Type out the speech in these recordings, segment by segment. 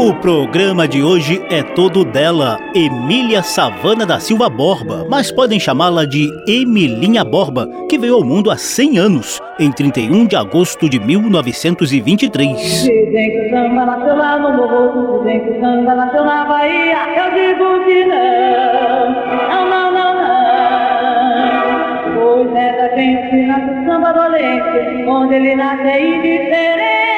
O programa de hoje é todo dela, Emília Savana da Silva Borba, mas podem chamá-la de Emilinha Borba, que veio ao mundo há 100 anos, em 31 de agosto de 1923. Dizem que o samba nasceu lá no morro, dizem que o samba nasceu na Bahia. Eu digo que não, não, não, não, não. Pois é onde ele nasce é indiferente.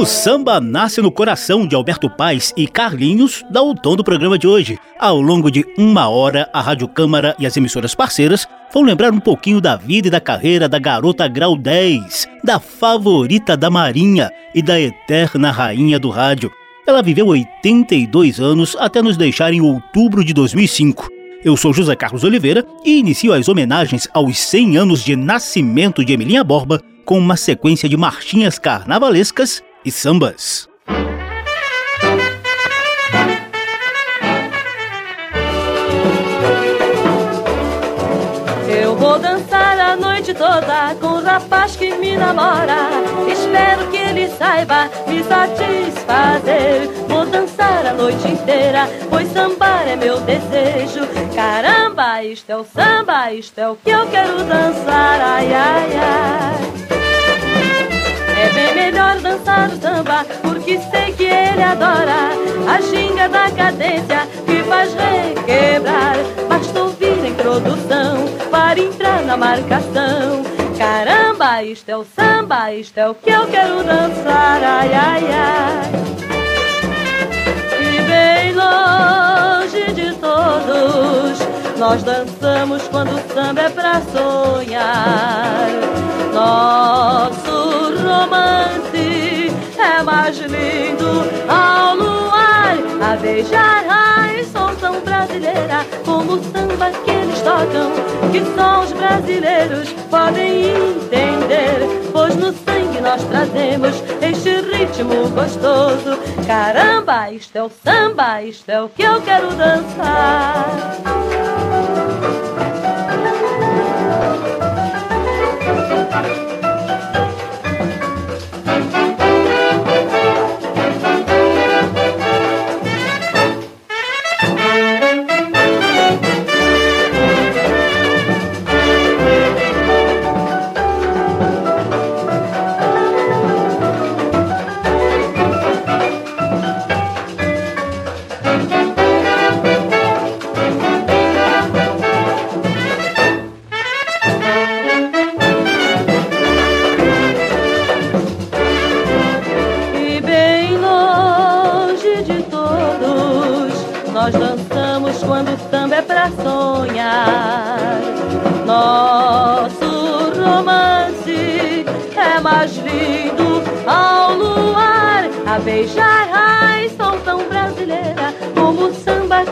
O samba nasce no coração de Alberto Paz e Carlinhos dá o tom do programa de hoje. Ao longo de uma hora, a Rádio Câmara e as emissoras parceiras vão lembrar um pouquinho da vida e da carreira da garota Grau 10, da favorita da Marinha e da eterna rainha do rádio. Ela viveu 82 anos até nos deixar em outubro de 2005. Eu sou José Carlos Oliveira e inicio as homenagens aos 100 anos de nascimento de Emilinha Borba com uma sequência de marchinhas carnavalescas e sambas. Eu vou dançar a noite toda com o rapaz que me namora. Espero que ele saiba me satisfazer. Vou dançar a noite inteira, pois sambar é meu desejo. Caramba, isto é o samba, isto é o que eu quero dançar. Ai, ai, ai. É bem melhor dançar o samba, porque sei que ele adora a ginga da cadência que faz requebrar. Basta ouvir a introdução para entrar na marcação. Caramba, isto é o samba, isto é o que eu quero dançar. Ai, ai, ai. E bem longe de todos, nós dançamos quando o samba é pra sonhar. Nosso romance é mais lindo ao luar, a beijar a som tão brasileira como o samba que eles tocam, que só os brasileiros podem entender, pois no sangue nós trazemos este ritmo gostoso. Caramba, isto é o samba, isto é o que eu quero dançar. vamos a.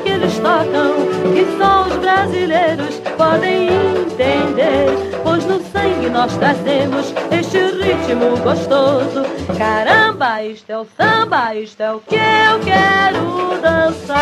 que eles tocam, que só os brasileiros podem entender, pois no sangue nós trazemos este ritmo gostoso. Caramba, isto é o samba, isto é o que eu quero dançar.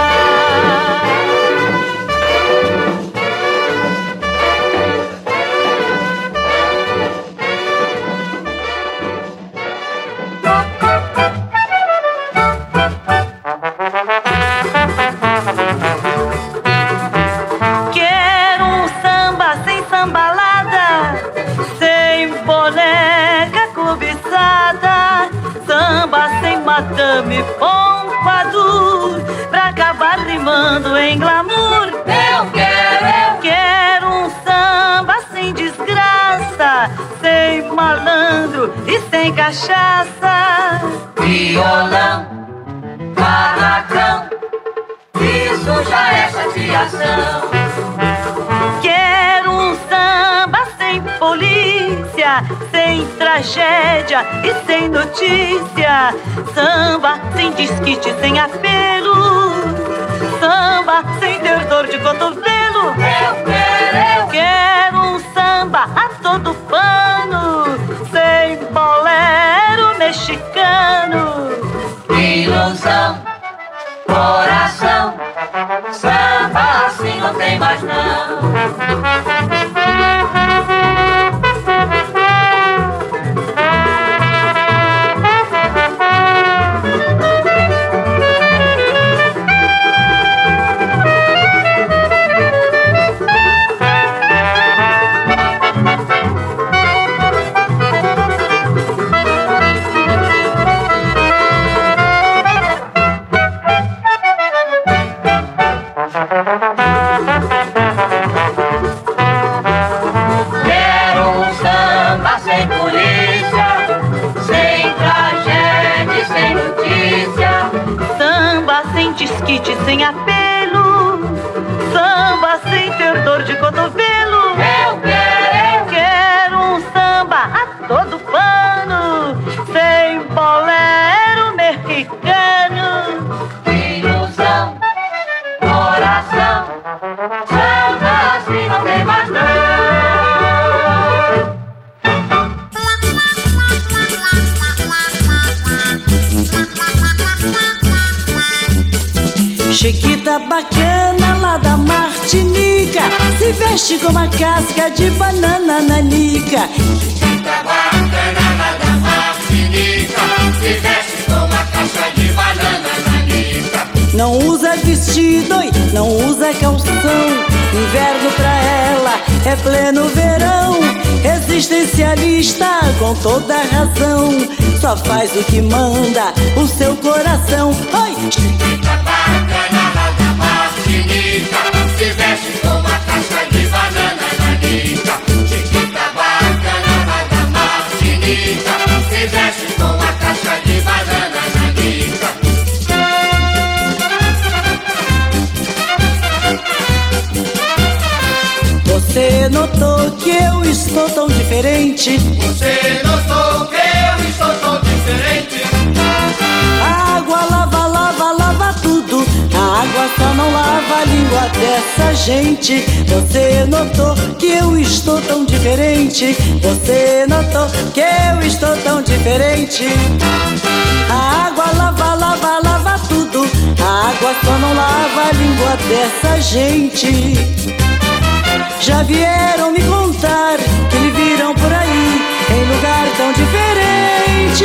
Tragédia e sem notícia. Samba sem disquite, sem apelo. Samba sem ter dor de cotovelo. Eu quero, eu quero um samba a todo pano, sem bolero mexicano. Ilusão, coração, samba assim não tem mais não. Veste com casca de banana nanica Chiquita bacana lá da Martinica Se veste com uma casca de banana nanica Não usa vestido não usa calção. Inverno pra ela é pleno verão. Existencialista com toda razão. Só faz o que manda o seu coração. Oi! Gente. Você notou que eu estou tão diferente? Você notou que eu estou tão diferente? A água lava, lava, lava tudo. A água só não lava a língua dessa gente. Já vieram me contar que lhe viram por aí em lugar tão diferente.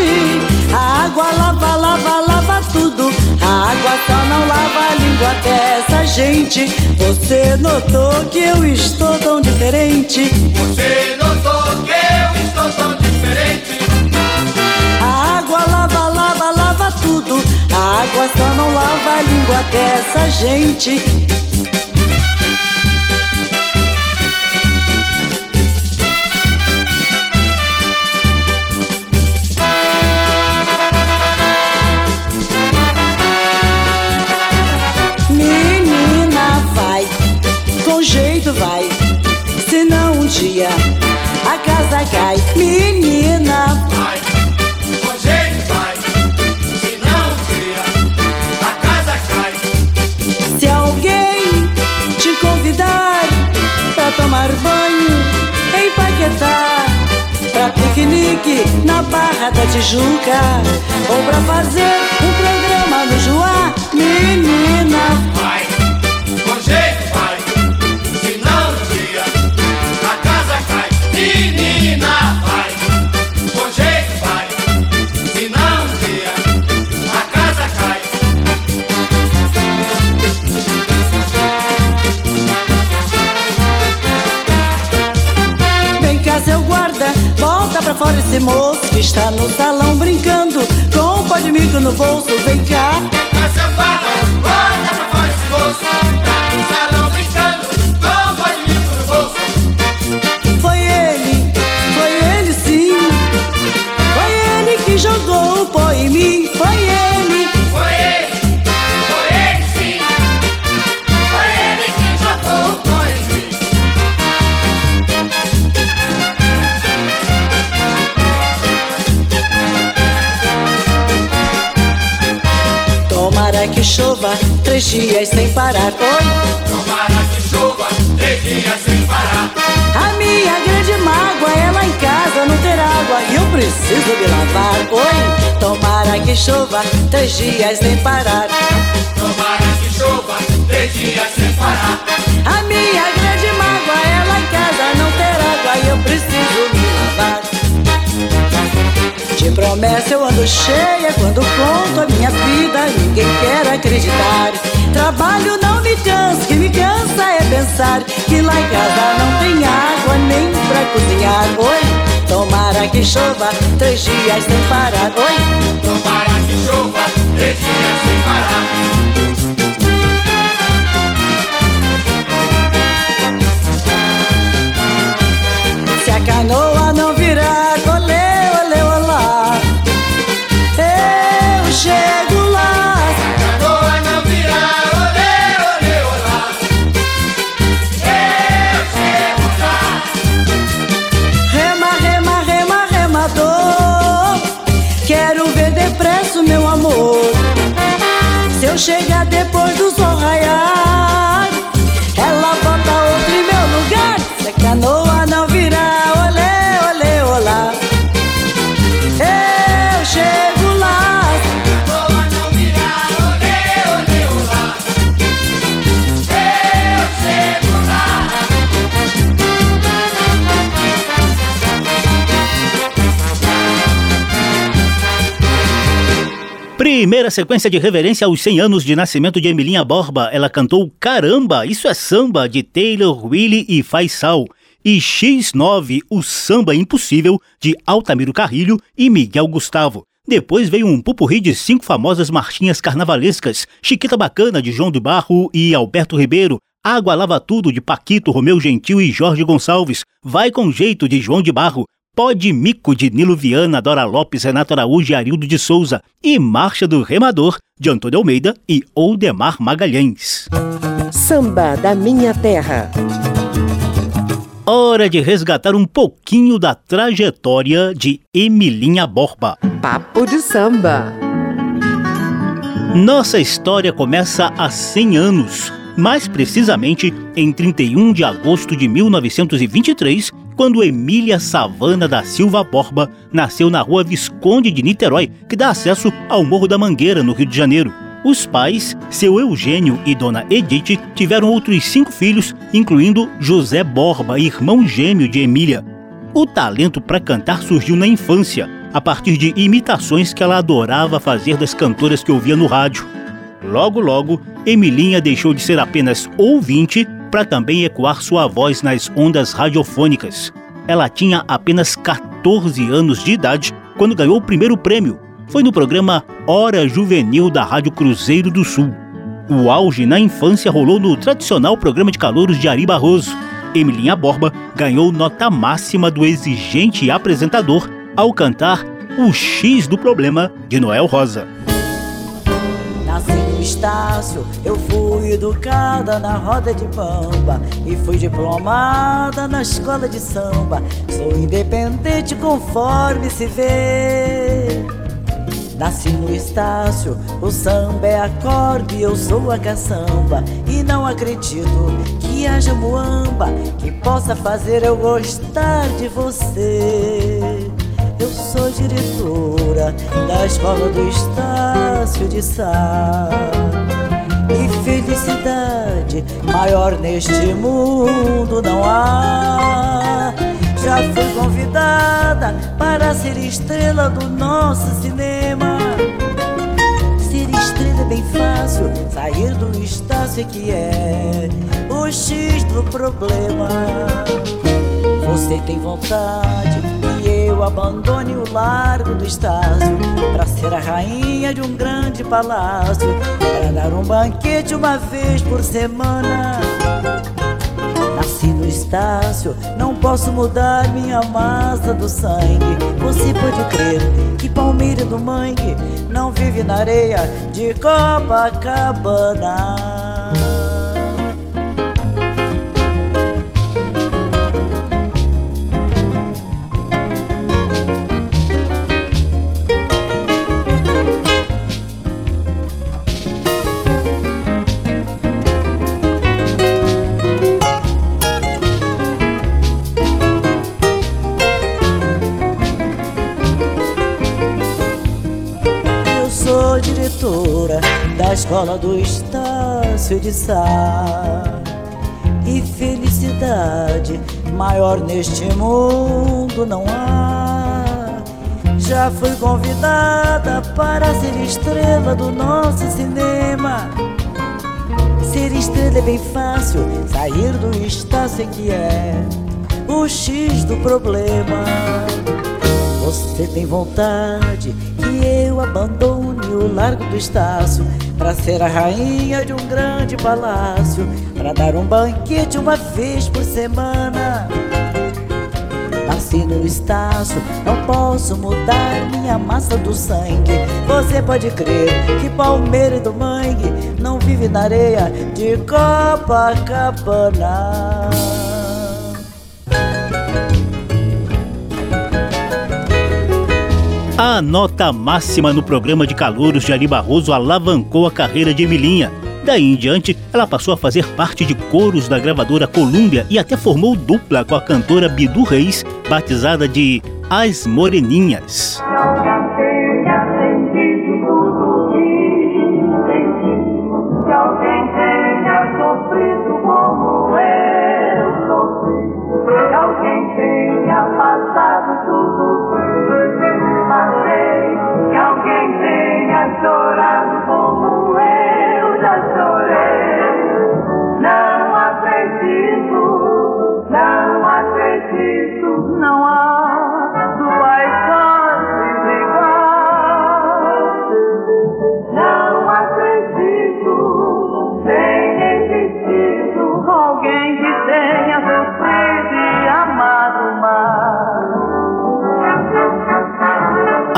A água lava, lava, lava tudo. A água só não lava a língua dessa gente. Você notou que eu estou tão diferente? Você notou que eu estou tão diferente? A água lava, lava, lava tudo. A água só não lava a língua dessa gente. Cai. Menina, Vai, com jeito vai, senão um dia a casa cai. se alguém te convidar pra tomar banho em Paquetá, pra piquenique na Barra da Tijuca, ou pra fazer um programa no Joá, menina, Vai, fora esse moço que está no salão brincando com um pó de mico no bolso, vem cá. Chova três dias sem parar. Oi. Tomara que chova três dias sem parar. A minha grande mágoa é lá em casa não ter água e eu preciso me lavar. Oi. Tomara que chova três dias sem parar. Tomara que chova três dias sem parar. A minha grande mágoa é lá em casa não ter água e eu preciso me lavar. De promessa eu ando cheia quando conto a minha vida, ninguém quer acreditar. Trabalho não me cansa, que me cansa é pensar que lá em casa não tem água nem pra cozinhar. Oi, tomara que chova três dias sem parar. Oi, Tomara que chova três dias sem parar. Chegar depois Primeira sequência de reverência aos 100 anos de nascimento de Emilinha Borba. Ela cantou Caramba, Isso é Samba, de Taylor, Willie e Faisal. E X9, o Samba Impossível, de Altamiro Carrilho e Miguel Gustavo. Depois veio um pupurri de cinco famosas marchinhas carnavalescas, Chiquita Bacana, de João do Barro e Alberto Ribeiro, Água Lava Tudo, de Paquito, Romeu Gentil e Jorge Gonçalves, Vai Com Jeito, de João de Barro, Pode Mico, de Nilo Viana, Dora Lopes, Renato Araújo e Arildo de Souza, e Marcha do Remador, de Antônio Almeida e Oldemar Magalhães. Samba da Minha Terra. Hora de resgatar um pouquinho da trajetória de Emilinha Borba. Papo de samba. Nossa história começa há 100 anos, mais precisamente em 31 de agosto de 1923, quando Emília Savana da Silva Borba nasceu na rua Visconde de Niterói, que dá acesso ao Morro da Mangueira, no Rio de Janeiro. Os pais, seu Eugênio e dona Edith, tiveram outros cinco filhos, incluindo José Borba, irmão gêmeo de Emília. O talento para cantar surgiu na infância, a partir de imitações que ela adorava fazer das cantoras que ouvia no rádio. Logo, logo, Emilinha deixou de ser apenas ouvinte para também ecoar sua voz nas ondas radiofônicas. Ela tinha apenas 14 anos de idade quando ganhou o primeiro prêmio. Foi no programa Hora Juvenil da Rádio Cruzeiro do Sul. O auge na infância rolou no tradicional programa de calouros de Ari Barroso. Emilinha Borba ganhou nota máxima do exigente apresentador ao cantar O X do Problema de Noel Rosa. Nasci Estácio, eu fui educada na roda de bamba e fui diplomada na escola de samba. Sou independente conforme se vê. Nasci no Estácio, o samba é acorde eu sou a caçamba. E não acredito que haja muamba que possa fazer eu gostar de você. Sou diretora da escola do Estácio de Sá. E felicidade maior neste mundo não há. Já fui convidada para ser estrela do nosso cinema. Ser estrela é bem fácil, sair do Estácio que é o X do problema. Você tem vontade abandone o largo do Estácio Pra ser a rainha de um grande palácio Pra dar um banquete uma vez por semana. Nasci no Estácio, não posso mudar minha massa do sangue. Você pode crer que Palmeira do Mangue Não vive na areia de Copacabana escola do Estácio de Sá. E felicidade maior neste mundo não há. Já fui convidada para ser estrela do nosso cinema. Ser estrela é bem fácil, sair do Estácio é que é o X do problema. Você tem vontade que eu abandone o largo do Estácio para ser a rainha de um grande palácio, para dar um banquete uma vez por semana. Nasci no Estácio, não posso mudar minha massa do sangue. Você pode crer que Palmeira do Mangue não vive na areia de Copacabana. A nota máxima no programa de calouros de Ari Barroso alavancou a carreira de Emilinha. Daí em diante, ela passou a fazer parte de coros da gravadora Columbia e até formou dupla com a cantora Bidu Reis, batizada de As Moreninhas.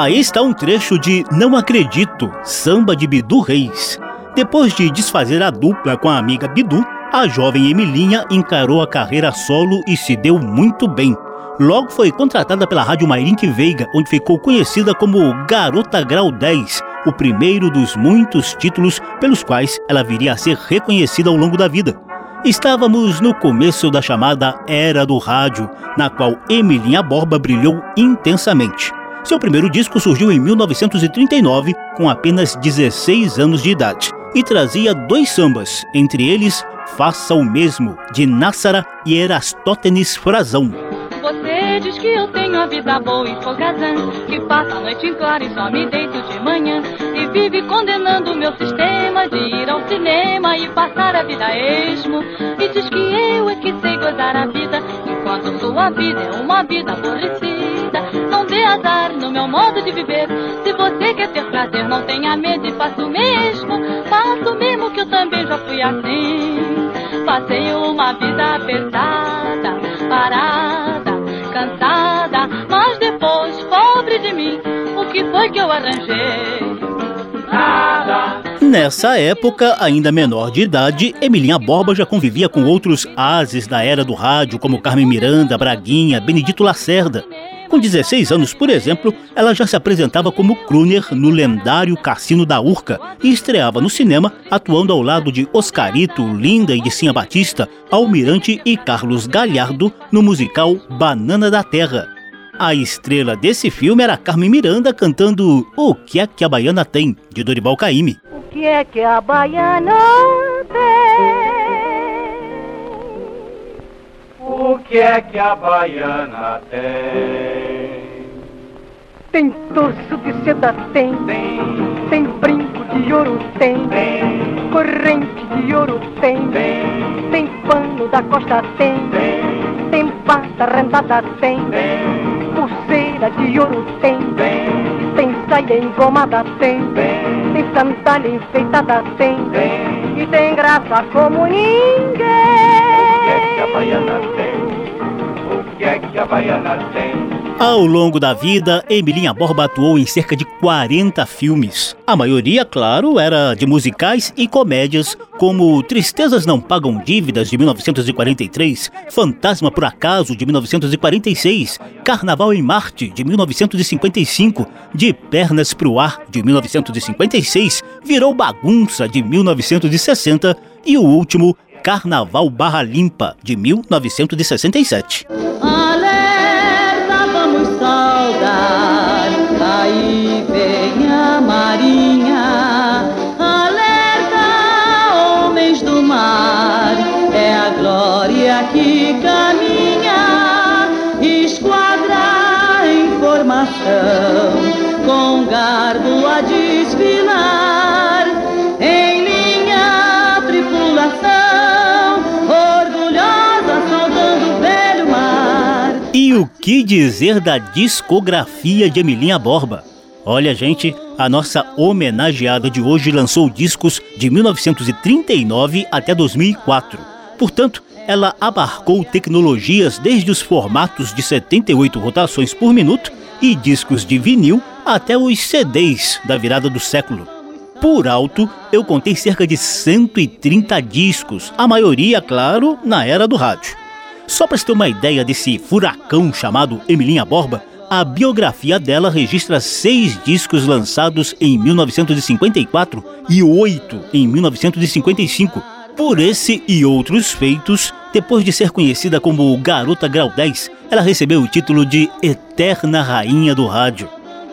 Aí está um trecho de Não Acredito, samba de Bidu Reis. Depois de desfazer a dupla com a amiga Bidu, a jovem Emilinha encarou a carreira solo e se deu muito bem. Logo foi contratada pela Rádio Mairink Veiga, onde ficou conhecida como Garota Grau 10, o primeiro dos muitos títulos pelos quais ela viria a ser reconhecida ao longo da vida. Estávamos no começo da chamada Era do Rádio, na qual Emilinha Borba brilhou intensamente. Seu primeiro disco surgiu em 1939, com apenas 16 anos de idade, e trazia dois sambas, entre eles Faça o Mesmo, de Nassara e Erastótenes Frazão. Você diz que eu tenho a vida boa e folgazã, que passa a noite em claro e só me deito de manhã, e vive condenando o meu sistema de ir ao cinema e passar a vida esmo, e diz que eu é que sei gozar a vida, enquanto sua vida é uma vida aborrecida. Não dê azar no meu modo de viver. Se você quer ter prazer, não tenha medo e faça o mesmo. Faça o mesmo que eu também já fui assim. Passei uma vida pesada, parada, cansada. Mas depois, pobre de mim, o que foi que eu arranjei? Nada. Nessa época, ainda menor de idade, Emilinha Borba já convivia com outros ases da era do rádio, como Carmen Miranda, Braguinha, Benedito Lacerda. Com 16 anos, por exemplo, ela já se apresentava como crooner no lendário Cassino da Urca e estreava no cinema atuando ao lado de Oscarito, Linda e de Cinha Batista, Almirante e Carlos Galhardo no musical Banana da Terra. A estrela desse filme era Carmen Miranda cantando O que é que a Baiana tem, de Dorival Caymmi. O que é que a Baiana tem? O que é que a baiana tem? Tem torso de seda, tem. Tem, Tem brinco de ouro, tem. tem, Corrente de ouro, tem. tem, Tem pano da costa, tem. tem, Tem pata rentada, tem. tem, Pulseira de ouro, tem. tem, Tem saia engomada, tem. tem, Tem sandália enfeitada, tem. tem. E tem graça como que é que a baiana tem? O que é que a baiana tem? Ao longo da vida, Emilinha Borba atuou em cerca de 40 filmes. A maioria, claro, era de musicais e comédias, como Tristezas Não Pagam Dívidas, de 1943, Fantasma por Acaso, de 1946, Carnaval em Marte, de 1955, De Pernas pro Ar, de 1956, Virou Bagunça, de 1960 e o último, Carnaval Barra Limpa, de 1967. E o que dizer da discografia de Emilinha Borba? Olha, gente, a nossa homenageada de hoje lançou discos de 1939 até 2004. Portanto, ela abarcou tecnologias desde os formatos de 78 rotações por minuto e discos de vinil até os CDs da virada do século. Por alto, eu contei cerca de 130 discos, a maioria, claro, na era do rádio. Só para ter uma ideia desse furacão chamado Emilinha Borba, a biografia dela registra seis discos lançados em 1954 e oito em 1955. Por esse e outros feitos, depois de ser conhecida como Garota Grau 10, ela recebeu o título de Eterna Rainha do Rádio.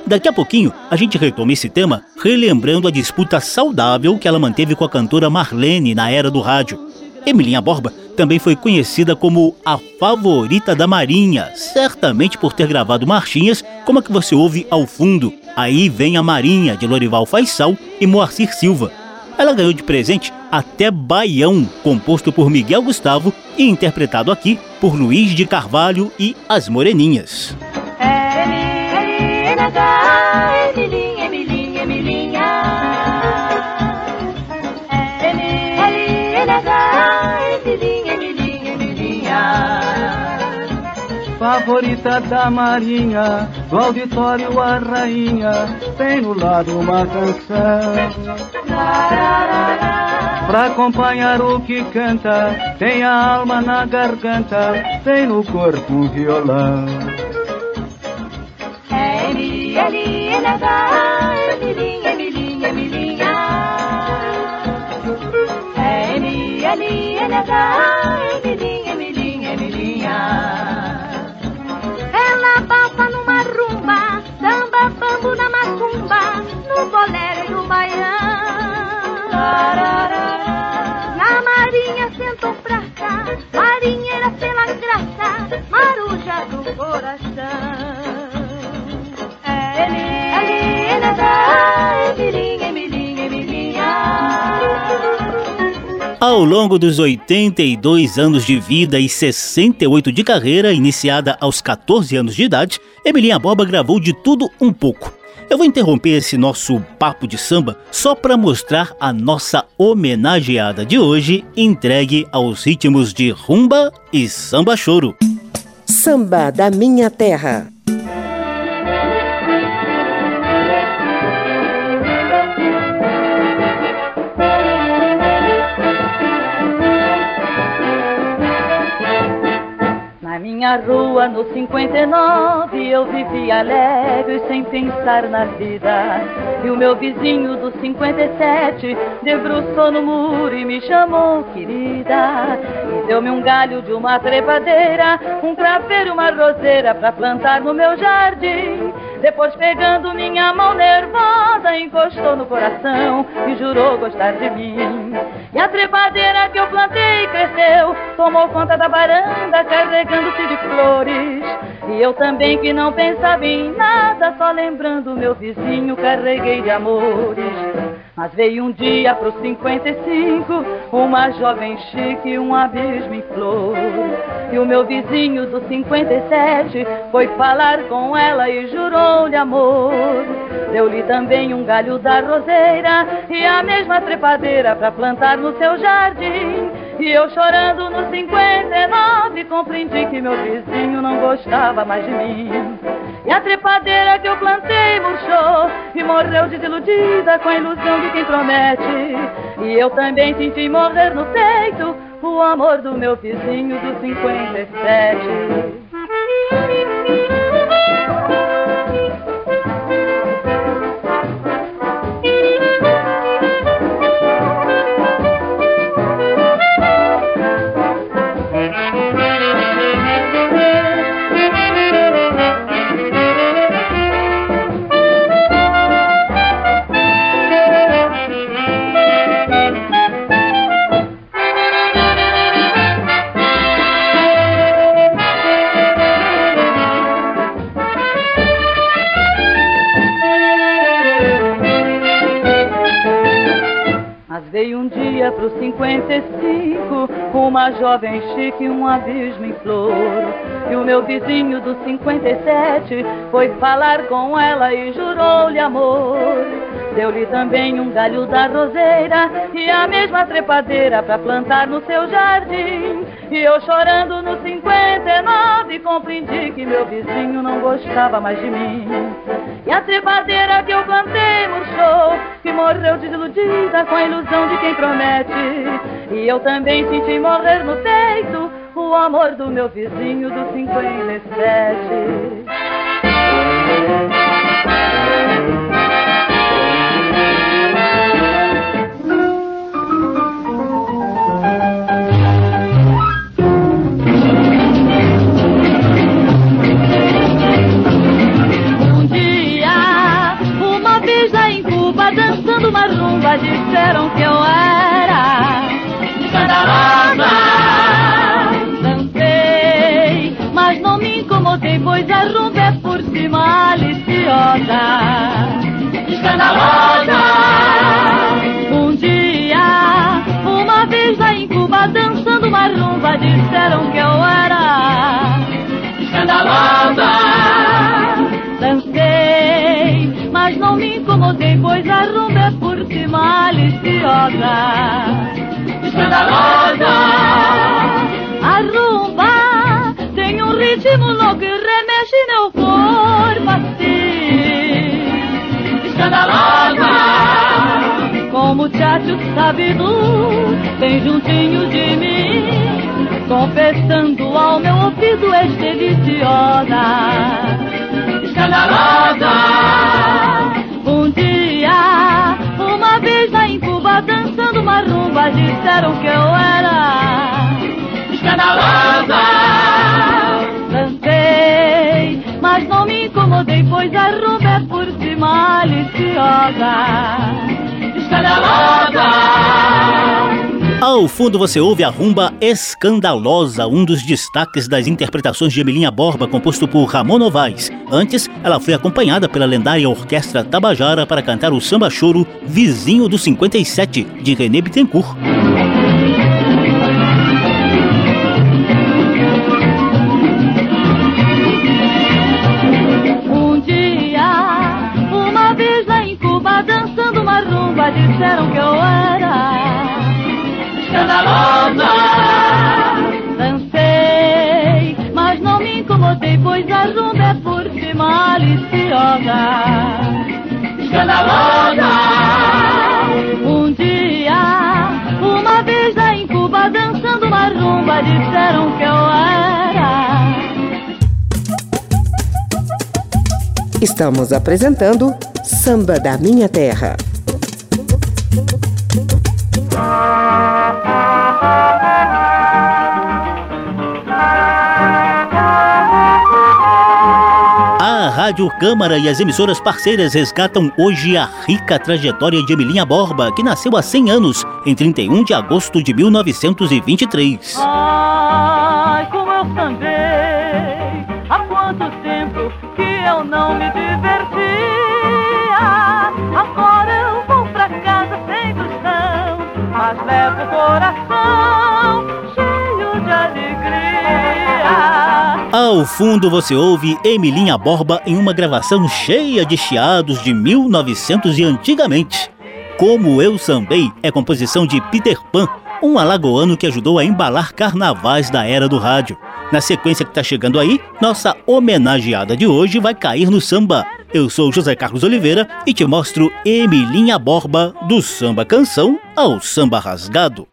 Daqui a pouquinho, a gente retoma esse tema relembrando a disputa saudável que ela manteve com a cantora Marlene na era do rádio. Emilinha Borba também foi conhecida como a favorita da Marinha, certamente por ter gravado marchinhas como a que você ouve ao fundo. Aí vem a Marinha, de Lorival Faisal e Moacir Silva. Ela ganhou de presente até Baião, composto por Miguel Gustavo e interpretado aqui por Luiz de Carvalho e As Moreninhas. Favorita da Marinha, do auditório a rainha, tem no lado uma canção. Pra acompanhar o que canta, tem a alma na garganta, tem no corpo um violão. Emilinha, Emilinha, Emilinha, Emilinha. Emilinha, Emilinha, Balsa numa rumba, samba bambu na macumba, no bolero e no baião. Na marinha sentou pra cá, marinheira pela graça, maruja do coração. Emilinha, Emilinha, Ao longo dos 82 anos de vida e 68 de carreira, iniciada aos 14 anos de idade, Emilinha Borba gravou de tudo um pouco. Eu vou interromper esse nosso papo de samba só para mostrar a nossa homenageada de hoje, entregue aos ritmos de rumba e samba choro. Samba da Minha Terra. Minha rua, no 59, eu vivia alegre, sem pensar na vida. E o meu vizinho do 57 debruçou no muro e me chamou querida. E deu-me um galho de uma trepadeira, um craveiro uma roseira pra plantar no meu jardim. Depois, pegando minha mão nervosa, encostou no coração e jurou gostar de mim. E a trepadeira que eu plantei cresceu, tomou conta da varanda, carregando-se de flores. E eu também que não pensava em nada, só lembrando meu vizinho, carreguei de amores. Mas veio um dia pros 55, uma jovem chique, um abismo em flor. E o meu vizinho do 57 foi falar com ela e jurou-lhe amor. Deu-lhe também um galho da roseira e a mesma trepadeira pra plantar no seu jardim. E eu chorando no 59 compreendi que meu vizinho não gostava mais de mim. E a trepadeira que eu plantei murchou e morreu desiludida com a ilusão de quem promete. E eu também senti morrer no peito o amor do meu vizinho do 57. Uma jovem chique, um abismo em flor. E o meu vizinho do 57 foi falar com ela e jurou-lhe amor. Deu-lhe também um galho da roseira e a mesma trepadeira para plantar no seu jardim. E eu chorando no 59 compreendi que meu vizinho não gostava mais de mim. E a trepadeira que eu plantei murchou, que morreu desiludida com a ilusão de quem promete. E eu também senti morrer no peito o amor do meu vizinho do 57. Rumba disseram que eu era escandalosa. Dancei, mas não me incomodei, pois a rumba é por si maliciosa. Escandalosa. Um dia, uma vez lá em Cuba, dançando uma rumba, disseram que eu era escandalosa. Dancei, mas não me incomodei, pois a rumba maliciosa, escandalosa. A rumba tem um ritmo louco e remexe meu corpo assim. Escandalosa, como o tchatcho sabido, bem juntinho de mim, confessando ao meu ouvido és deliciosa. Escandalosa. Disseram que eu era escandalosa. Dancei, mas não me incomodei, pois a rumba é por si maliciosa. Escandalosa. Ao fundo você ouve a rumba Escandalosa, um dos destaques das interpretações de Emilinha Borba, composto por Ramon Novaes. Antes, ela foi acompanhada pela lendária Orquestra Tabajara para cantar o samba choro Vizinho do 57, de René Bittencourt. Um dia, uma vez lá em Cuba, dançando uma rumba, disseram que eu escandalosa. Dancei, mas não me incomodei, pois a rumba é por si maliciosa. Escandalosa. Um dia, uma vez lá em Cuba, dançando uma rumba, disseram que eu era. Estamos apresentando Samba da Minha Terra. Rádio Câmara e as emissoras parceiras resgatam hoje a rica trajetória de Emilinha Borba, que nasceu há 100 anos, em 31 de agosto de 1923. Ai, como eu sambei, Ao fundo você ouve Emilinha Borba em uma gravação cheia de chiados de 1900 e antigamente. Como Eu Sambei é composição de Peter Pan, um alagoano que ajudou a embalar carnavais da era do rádio. Na sequência que está chegando aí, nossa homenageada de hoje vai cair no samba. Eu sou José Carlos Oliveira e te mostro Emilinha Borba do samba canção ao samba rasgado.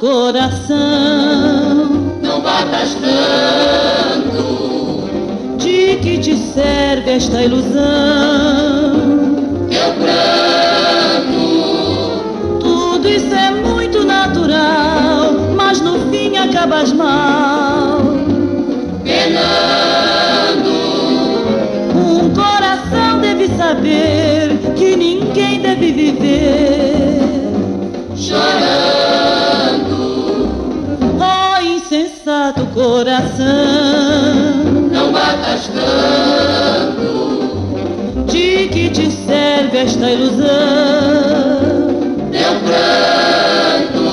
coração. Não batas tanto. De que te serve esta ilusão? Eu pranto. Tudo isso é muito natural, mas no fim acabas mal. Penando. Um coração deve saber que ninguém deve viver chorando. coração. Não matas tanto. De que te serve esta ilusão? Teu pranto.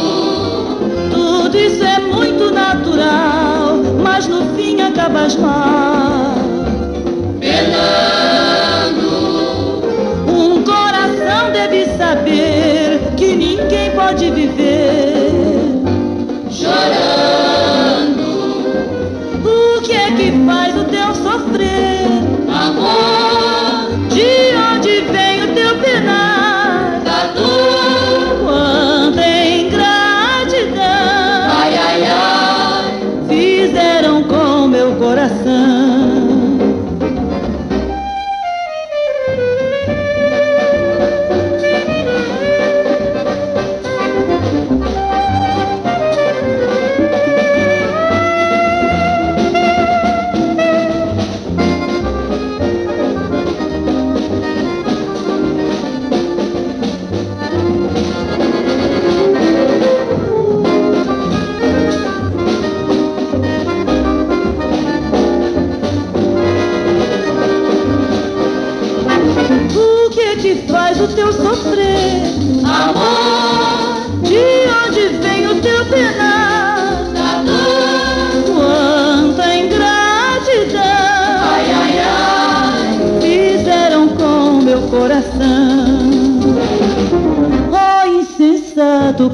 Tudo isso é muito natural, mas no fim acabas mal.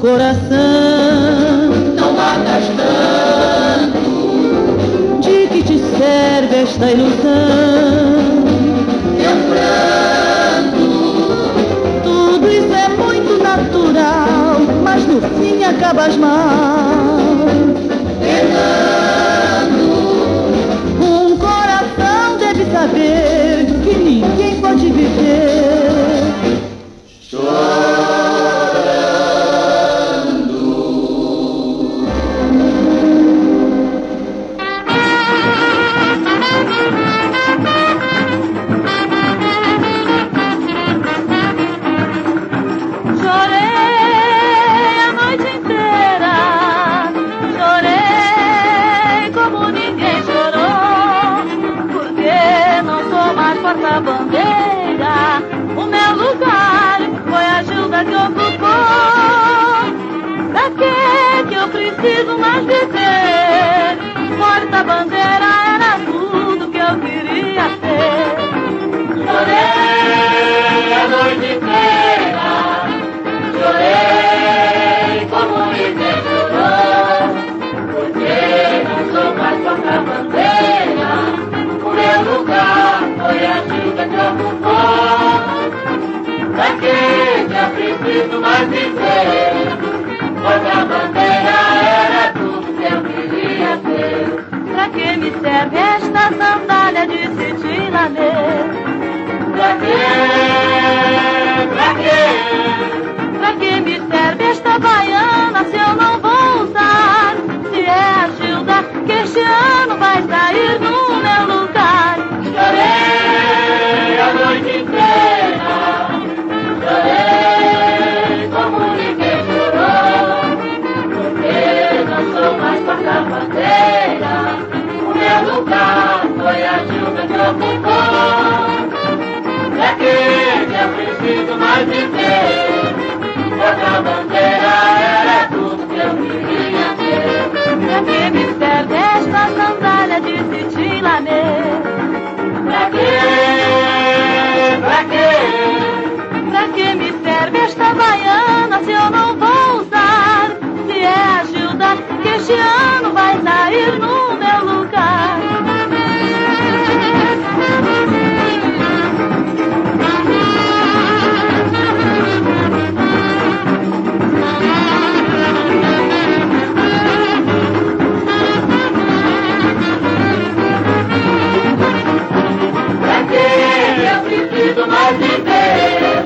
coração. Não matas tanto. De que te serve esta ilusão? Eu pranto. Tudo isso é muito natural, mas no fim acabas mal. Pra quê? Pra que me serve esta baiana se eu não vou usar? Se é a Gilda que este ano vai sair no meu lugar. preciso mais viver.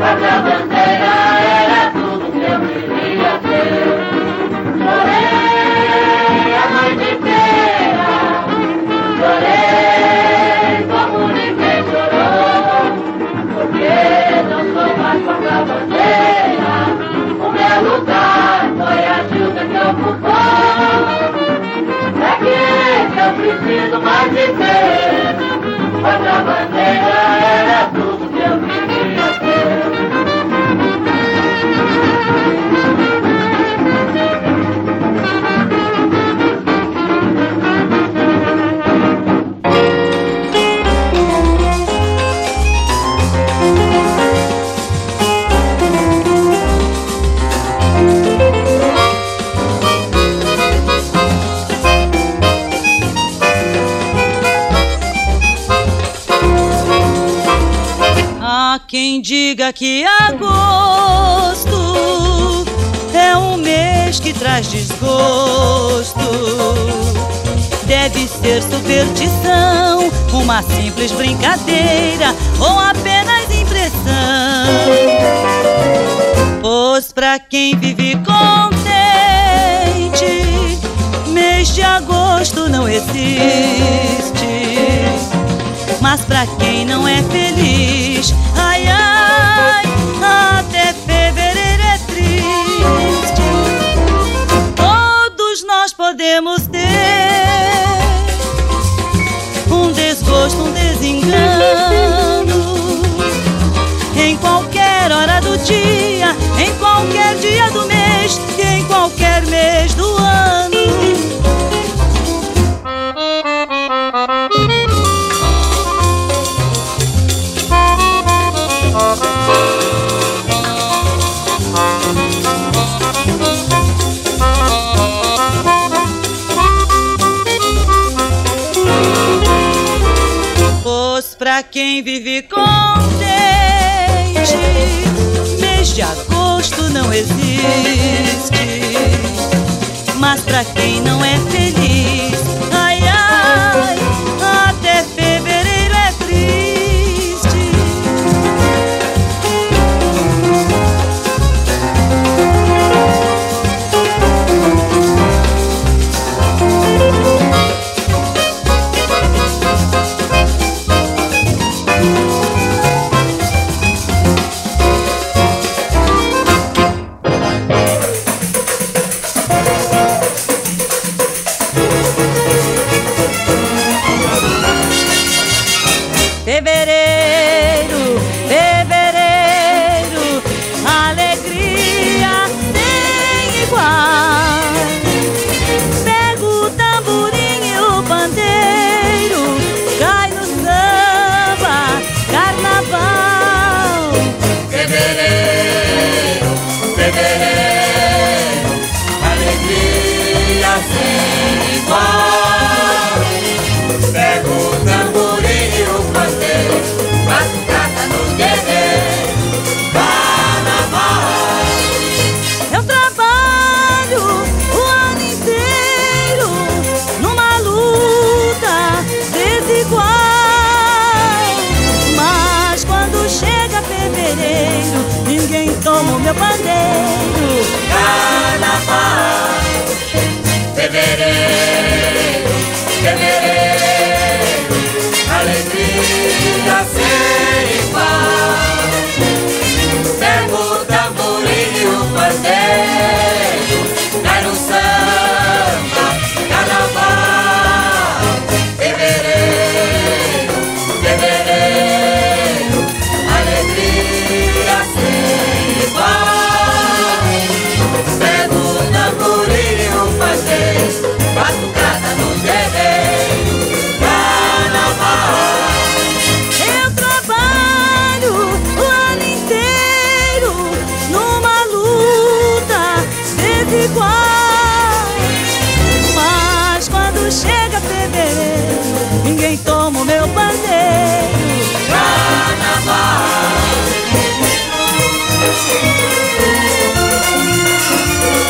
Mas a bandeira era tudo que eu queria ter. Chorei a noite inteira, chorei como ninguém chorou. Porque não sou mais contra a bandeira. O meu lugar foi a ajuda que ocupou. É que eu preciso mais de viver. Pata Bandera era tu diga que agosto é um mês que traz desgosto. Deve ser superstição, uma simples brincadeira ou apenas impressão. Pois pra quem vive contente, mês de agosto não existe. Mas pra quem não é feliz, ai ai, até fevereiro é triste. Todos nós podemos ter um desgosto, um desengano. Em qualquer hora do dia, em qualquer dia do pra quem vive contente. Mês de agosto não existe, mas pra quem não é feliz,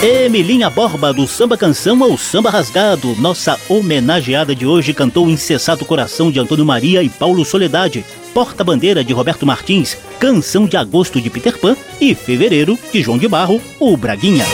Emilinha Borba, do Samba Canção ao Samba Rasgado. Nossa homenageada de hoje cantou Incessato Coração de Antônio Maria e Paulo Soledade, Porta-Bandeira de Roberto Martins, Canção de Agosto de Peter Pan e Fevereiro de João de Barro, o Braguinha.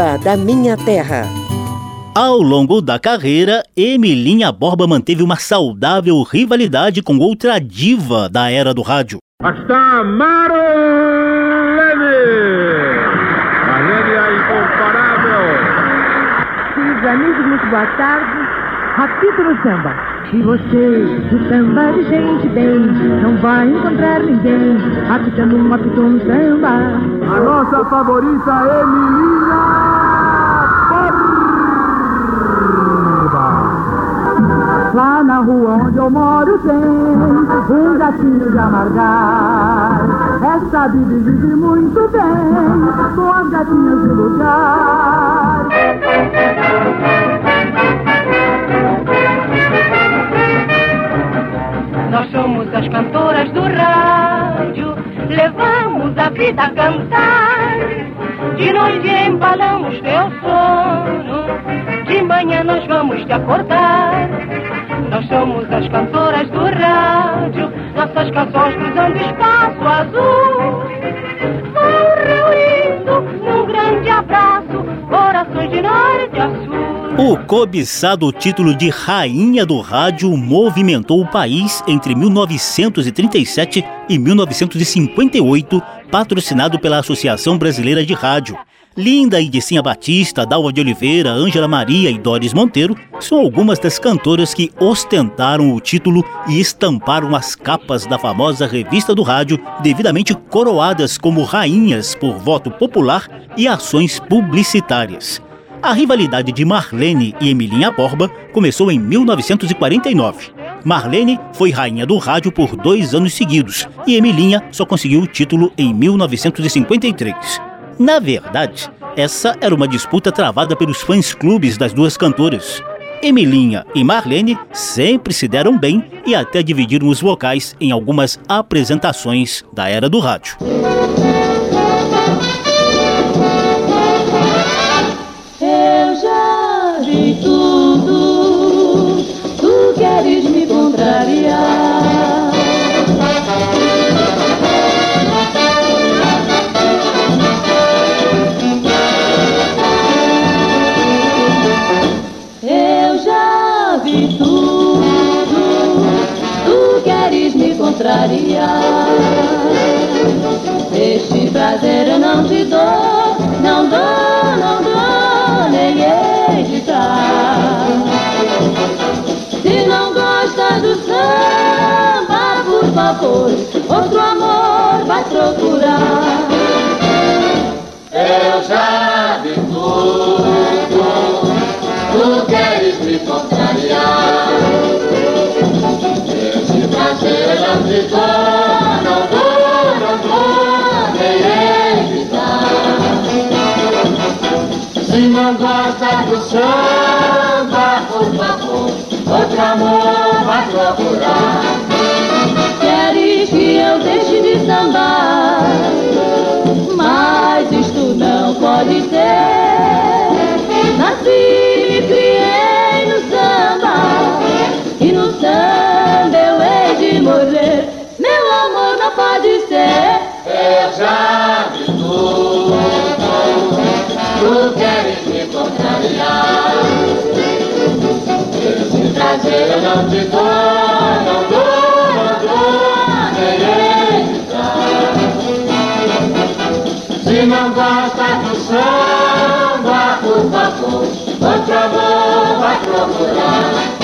Samba da Minha Terra. Ao longo da carreira, Emilinha Borba manteve uma saudável rivalidade com outra diva da era do rádio. Está Marlene! Marlene a incomparável! Queridos amigos, muito boa tarde. Rapito no samba. E você, do samba de gente bem, não vai encontrar ninguém apitando um apito no samba. A nossa favorita Emilinha! Lá na rua onde eu moro tem um gatinho de amargar. Essa vive vive muito bem com as gatinhas do lugar. Nós somos as cantoras do rádio, levamos a vida a cantar. De noite embalamos teu sono, de manhã nós vamos te acordar. Nós somos as cantoras do rádio, nossas canções cruzando espaço azul. Vão reunindo num grande abraço, corações de norte a sul. O cobiçado título de Rainha do Rádio movimentou o país entre 1937 e 1958, patrocinado pela Associação Brasileira de Rádio. Linda Idicinha Batista, Dalva de Oliveira, Ângela Maria e Doris Monteiro são algumas das cantoras que ostentaram o título e estamparam as capas da famosa revista do rádio, devidamente coroadas como rainhas por voto popular e ações publicitárias. A rivalidade de Marlene e Emilinha Borba começou em 1949. Marlene foi rainha do rádio por dois anos seguidos e Emilinha só conseguiu o título em 1953. Na verdade, essa era uma disputa travada pelos fãs-clubes das duas cantoras. Emilinha e Marlene sempre se deram bem e até dividiram os vocais em algumas apresentações da era do rádio. Contrariar. Este prazer eu não te dou, não dou, não dou, nem hei de dar. Se não gosta do samba, por favor, outro amor vai procurar. Eu já vi tudo, tu queres me contrariar. Gosta do samba, por favor, outro amor vai procurar. Queres que de sambar, mas isto não pode ser. Nasci e criei no samba, e no samba morrer. Meu amor não pode ser. Eu já vi tudo, tu queres me contrariar. Esse prazer eu não te dou, não dou, não dou, nem. Se não gosta do samba, por favor, outro amor vai procurar.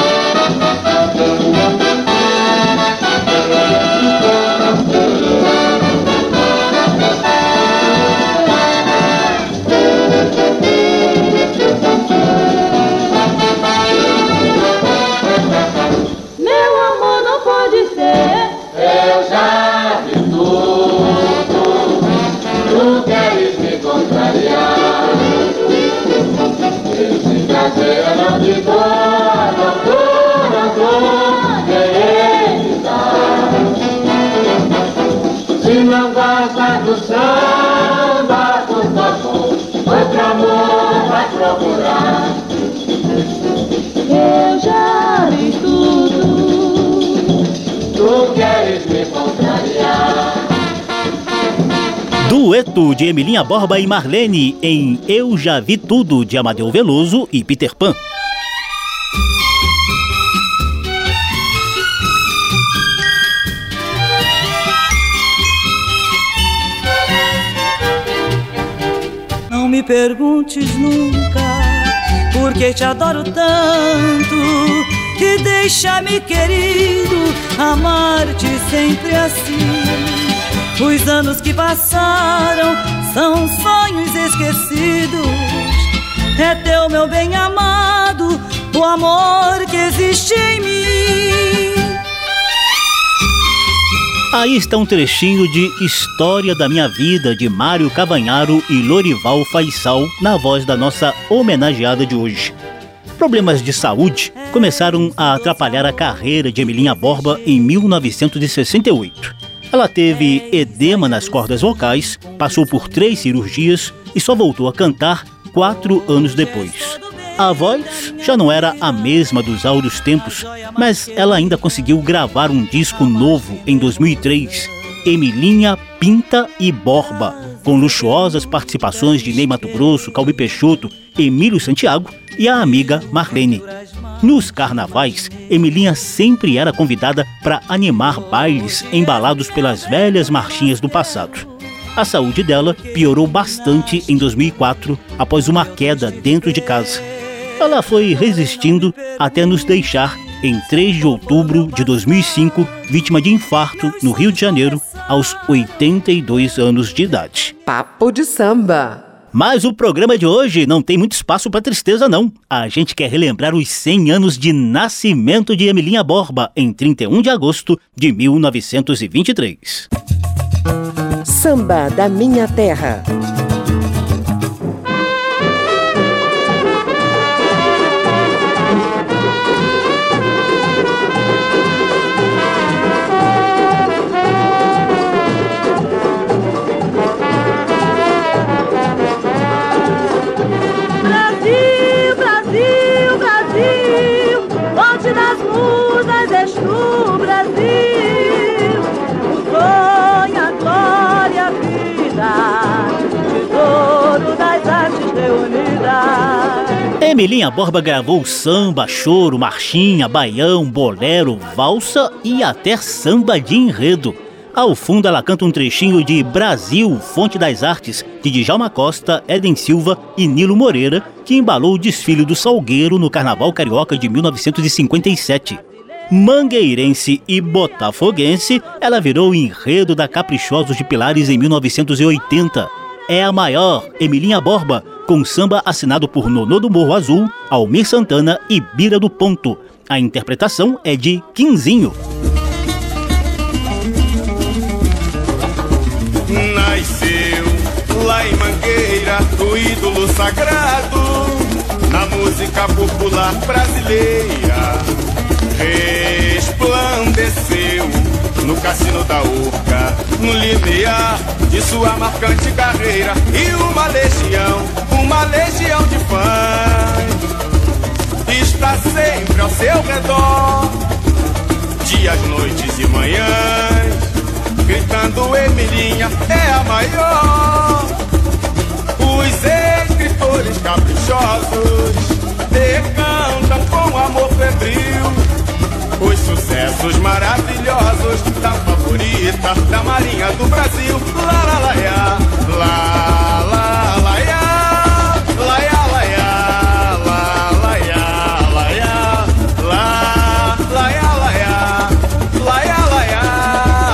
do samba, por favor, outro amor vai procurar. Eu já vi tudo, tu queres me contrariar. Dueto de Emilinha Borba e Marlene em Eu Já Vi Tudo de Amadeu Veloso e Peter Pan. Perguntes nunca por que te adoro tanto e deixa-me querido amar-te sempre assim. Os anos que passaram são sonhos esquecidos. É teu, meu bem amado, o amor que existe em mim. Aí está um trechinho de História da Minha Vida de Mário Cavanharo e Lorival Faisal na voz da nossa homenageada de hoje. Problemas de saúde começaram a atrapalhar a carreira de Emilinha Borba em 1968. Ela teve edema nas cordas vocais, passou por três cirurgias e só voltou a cantar quatro anos depois. A voz já não era a mesma dos áureos tempos, mas ela ainda conseguiu gravar um disco novo em 2003, Emilinha Pinta e Borba, com luxuosas participações de Ney Mato Grosso, Calbi Peixoto, Emílio Santiago e a amiga Marlene. Nos carnavais, Emilinha sempre era convidada para animar bailes embalados pelas velhas marchinhas do passado. A saúde dela piorou bastante em 2004 após uma queda dentro de casa. Ela foi resistindo até nos deixar em 3 de outubro de 2005, vítima de infarto no Rio de Janeiro, aos 82 anos de idade. Papo de samba. Mas o programa de hoje não tem muito espaço para tristeza, não. A gente quer relembrar os 100 anos de nascimento de Emilinha Borba, em 31 de agosto de 1923. Samba da Minha Terra. Emilinha Borba gravou samba, choro, marchinha, baião, bolero, valsa e até samba de enredo. Ao fundo ela canta um trechinho de Brasil, Fonte das Artes, de Djalma Costa, Eden Silva e Nilo Moreira, que embalou o desfile do Salgueiro no Carnaval Carioca de 1957. Mangueirense e botafoguense, ela virou o enredo da Caprichosos de Pilares em 1980 é a maior, Emilinha Borba, com samba assinado por Nonô do Morro Azul, Almir Santana e Bira do Ponto. A interpretação é de Quinzinho. Nasceu lá em Mangueira, o ídolo sagrado, na música popular brasileira. Resplandeceu no cassino da Urca, no limiar de sua marcante carreira. E uma legião, uma legião de fãs está sempre ao seu redor, dias, noites e manhãs, gritando Emilinha é a maior. Os escritores caprichosos decantam com amor febril os sucessos maravilhosos da favorita da Marinha do Brasil. Lá, lá, lá, ya, lá, lá, lá, lá, lá, lá, lá, lá, lá, lá, lá, lá,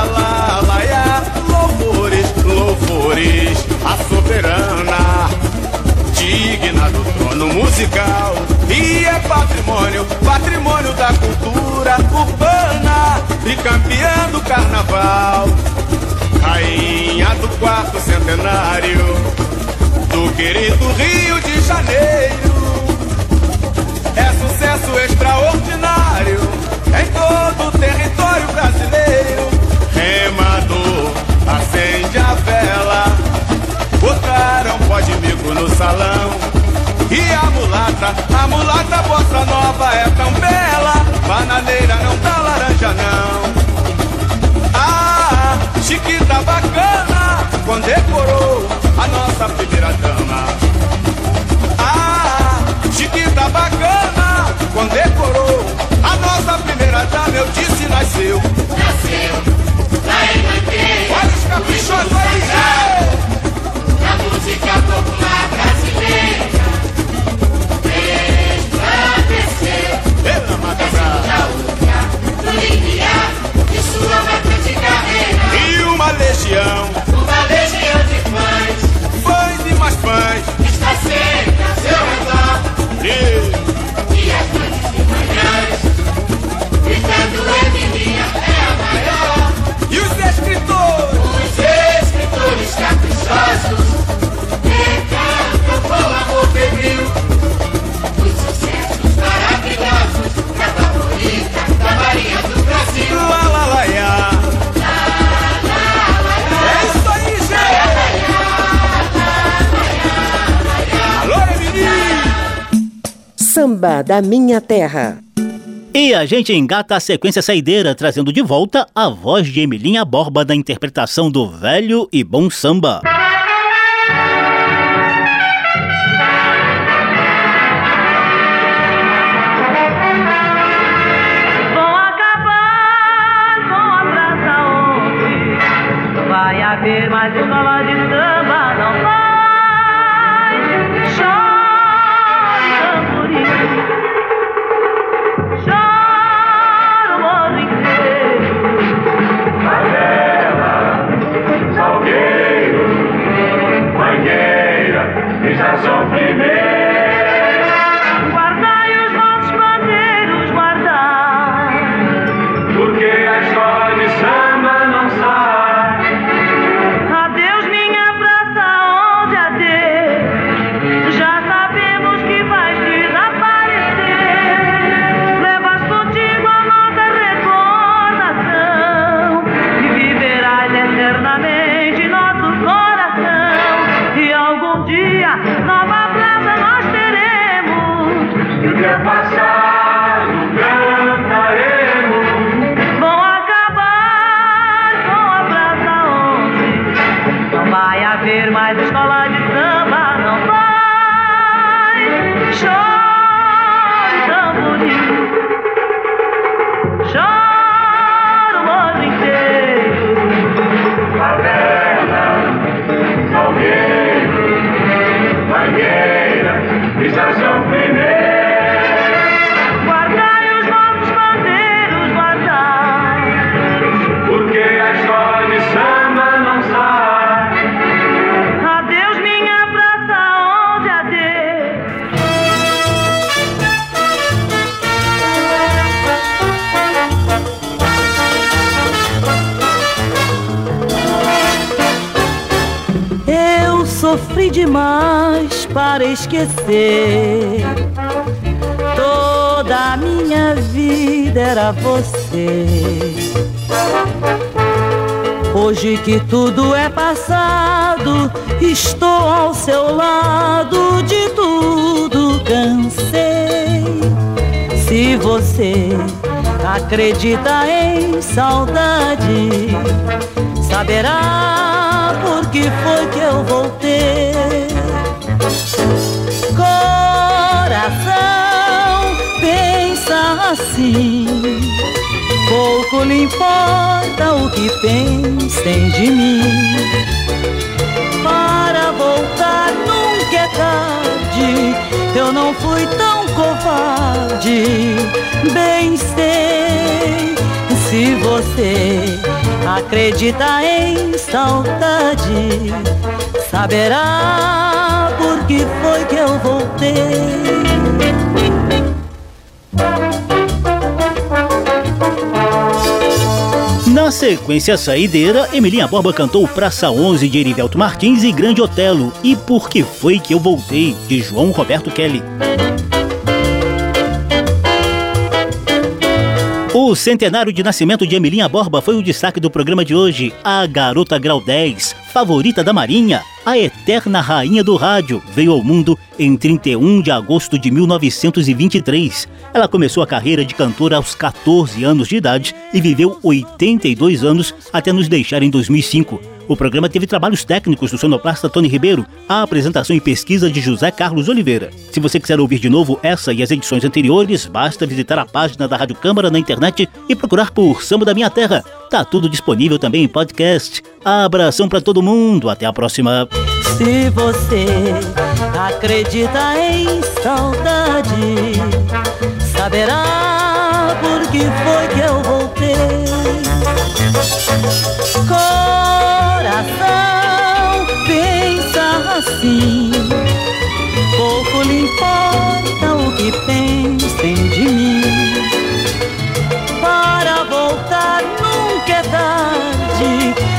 lá, lá, lá. Louvores, louvores, a soberana, digna do trono musical. E é patrimônio, patrimônio campeã do carnaval. Rainha do quarto centenário do querido Rio de Janeiro. É sucesso extraordinário em todo o território brasileiro. Remador, acende a vela, botaram pó de mico no salão. E a mulata, a mulata bossa nova é tão bela Bananeira não dá laranja não Ah, Chiquita bacana Condecorou primeira dama. Ah, Chiquita bacana, quando decorou a nossa primeira dama, eu disse nasceu. Nasceu, Mangueira. Olha os caprichosos aí. Na música popular brasileira. Pela Mata Brava. Do limiar de sua marcante carreira. E uma legião, Uma legião de fãs fãs e mais fãs. está sempre ao seu redor. E E as noites de manhãs, gritando Emilinha é a maior. E os escritores? Os escritores caprichosos Samba da Minha Terra. E a gente engata a sequência saideira, trazendo de volta a voz de Emilinha Borba na interpretação do velho e bom samba. Sofri demais para esquecer. Toda a minha vida era você. Hoje que tudo é passado, estou ao seu lado, de tudo cansei. Se você acredita em saudade, saberá que foi que eu voltei. Coração, pensa assim. Pouco lhe importa o que pensem de mim. Para voltar nunca é tarde. Eu não fui tão covarde. Bem sei, se você acredita em saudade, saberá por que foi que eu voltei. Na sequência saideira, Emilinha Borba cantou Praça 11 de Erivelto Martins e Grande Otelo e Por que foi que eu voltei de João Roberto Kelly. O centenário de nascimento de Emilinha Borba foi o destaque do programa de hoje. A garota grau 10, favorita da Marinha, a eterna rainha do rádio, veio ao mundo em 31 de agosto de 1923. Ela começou a carreira de cantora aos 14 anos de idade e viveu 82 anos até nos deixar em 2005. O programa teve trabalhos técnicos do sonoplasta Tony Ribeiro, a apresentação e pesquisa de José Carlos Oliveira. Se você quiser ouvir de novo essa e as edições anteriores, basta visitar a página da Rádio Câmara na internet e procurar por Samba da Minha Terra. Tá tudo disponível também em podcast. Abração para todo mundo, até a próxima. Se você acredita em saudade, saberá por que foi que eu voltei. Coração, pensa assim. Pouco lhe importa o que pensem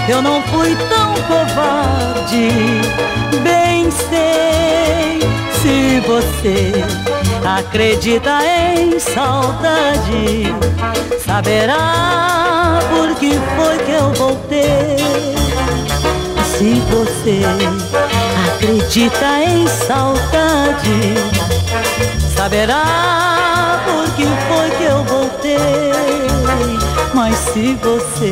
Eu não fui tão covarde. Bem sei se você acredita em saudade, saberá por que foi que eu voltei. Se você acredita em saudade, saberá por que foi que eu voltei. Mas se você